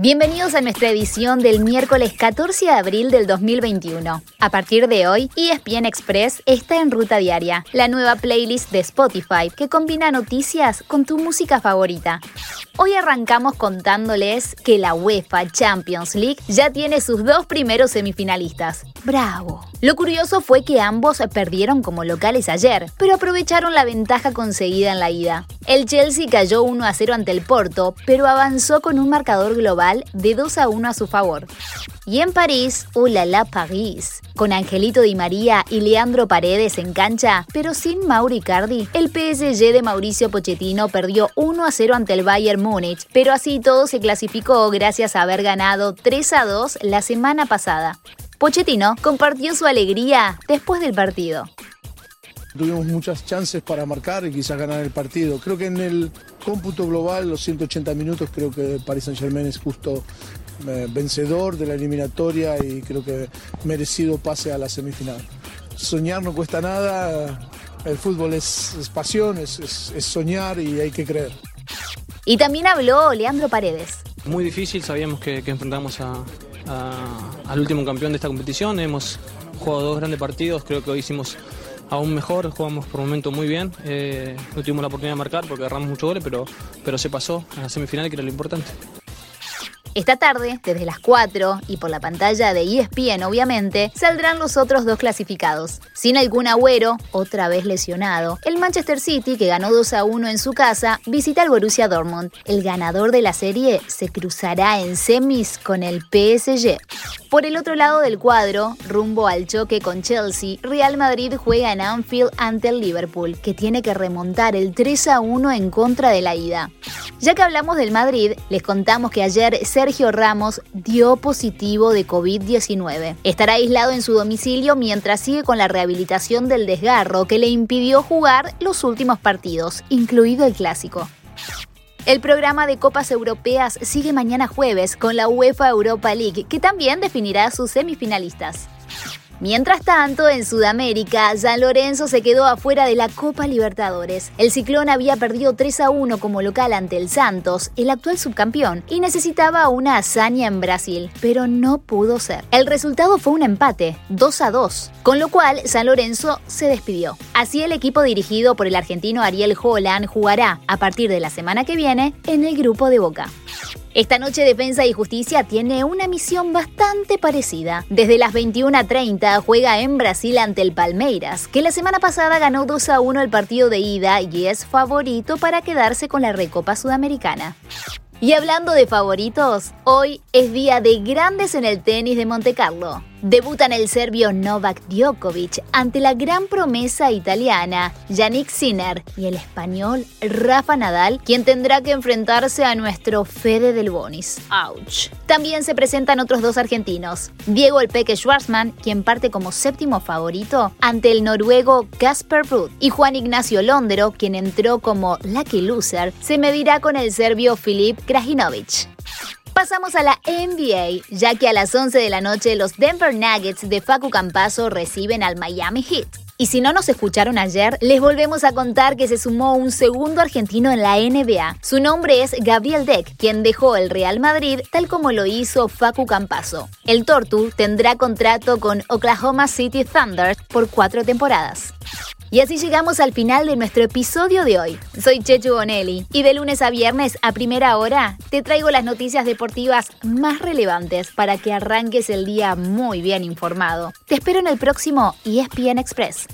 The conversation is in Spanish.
Bienvenidos a nuestra edición del miércoles 14 de abril del 2021. A partir de hoy, ESPN Express está en ruta diaria, la nueva playlist de Spotify que combina noticias con tu música favorita. Hoy arrancamos contándoles que la UEFA Champions League ya tiene sus dos primeros semifinalistas. ¡Bravo! Lo curioso fue que ambos perdieron como locales ayer, pero aprovecharon la ventaja conseguida en la ida. El Chelsea cayó 1 a 0 ante el Porto, pero avanzó con un marcador global de 2 a 1 a su favor. Y en París, ¡Hola la París! Con Angelito Di María y Leandro Paredes en cancha, pero sin Mauri Cardi, el PSG de Mauricio Pochettino perdió 1 a 0 ante el Bayern Múnich, pero así todo se clasificó gracias a haber ganado 3 a 2 la semana pasada. Pochettino compartió su alegría después del partido. Tuvimos muchas chances para marcar y quizás ganar el partido. Creo que en el cómputo global, los 180 minutos, creo que Paris Saint Germain es justo eh, vencedor de la eliminatoria y creo que merecido pase a la semifinal. Soñar no cuesta nada, el fútbol es, pasión, es, soñar y hay que creer. Y también habló Leandro Paredes. Muy difícil, sabíamos que, que enfrentamos a, al último campeón de esta competición. Hemos jugado dos grandes partidos, creo que hoy hicimos aún mejor, jugamos por momento muy bien. Eh, no tuvimos la oportunidad de marcar porque agarramos muchos goles, pero, pero se pasó a la semifinal que era lo importante. Esta tarde, desde las 4 y por la pantalla de ESPN obviamente, saldrán los otros dos clasificados. Sin algún agüero, otra vez lesionado, el Manchester City, que ganó 2 a 1 en su casa, visita al Borussia Dortmund. El ganador de la serie se cruzará en semis con el PSG. Por el otro lado del cuadro, rumbo al choque con Chelsea, Real Madrid juega en Anfield ante el Liverpool, que tiene que remontar el 3 a 1 en contra de la ida. Ya que hablamos del Madrid, les contamos que ayer Sergio Ramos dio positivo de COVID-19. Estará aislado en su domicilio mientras sigue con la rehabilitación del desgarro que le impidió jugar los últimos partidos, incluido el clásico. El programa de Copas Europeas sigue mañana jueves con la UEFA Europa League, que también definirá sus semifinalistas. Mientras tanto, en Sudamérica, San Lorenzo se quedó afuera de la Copa Libertadores. El Ciclón había perdido 3 a 1 como local ante el Santos, el actual subcampeón, y necesitaba una hazaña en Brasil, pero no pudo ser. El resultado fue un empate, 2 a 2, con lo cual San Lorenzo se despidió. Así el equipo dirigido por el argentino Ariel Holland jugará, a partir de la semana que viene, en el grupo de Boca. Esta noche Defensa y Justicia tiene una misión bastante parecida. Desde las 21.30 juega en Brasil ante el Palmeiras, que la semana pasada ganó 2 a 1 el partido de ida y es favorito para quedarse con la Recopa Sudamericana. Y hablando de favoritos, hoy es día de grandes en el tenis de Monte Carlo. Debutan el serbio Novak Djokovic ante la gran promesa italiana Yannick Sinner y el español Rafa Nadal, quien tendrá que enfrentarse a nuestro Fede del Bonis. Ouch. También se presentan otros dos argentinos, Diego El Peque Schwarzman, quien parte como séptimo favorito ante el noruego Casper Ruud, y Juan Ignacio Londero, quien entró como lucky loser, se medirá con el serbio Filip Krajinovic. Pasamos a la NBA, ya que a las 11 de la noche los Denver Nuggets de Facu Campazo reciben al Miami Heat. Y si no nos escucharon ayer, les volvemos a contar que se sumó un segundo argentino en la NBA. Su nombre es Gabriel Deck, quien dejó el Real Madrid tal como lo hizo Facu Campazo. El Tortu tendrá contrato con Oklahoma City Thunder por cuatro temporadas. Y así llegamos al final de nuestro episodio de hoy. Soy Chechu Bonelli y de lunes a viernes a primera hora te traigo las noticias deportivas más relevantes para que arranques el día muy bien informado. Te espero en el próximo ESPN Express.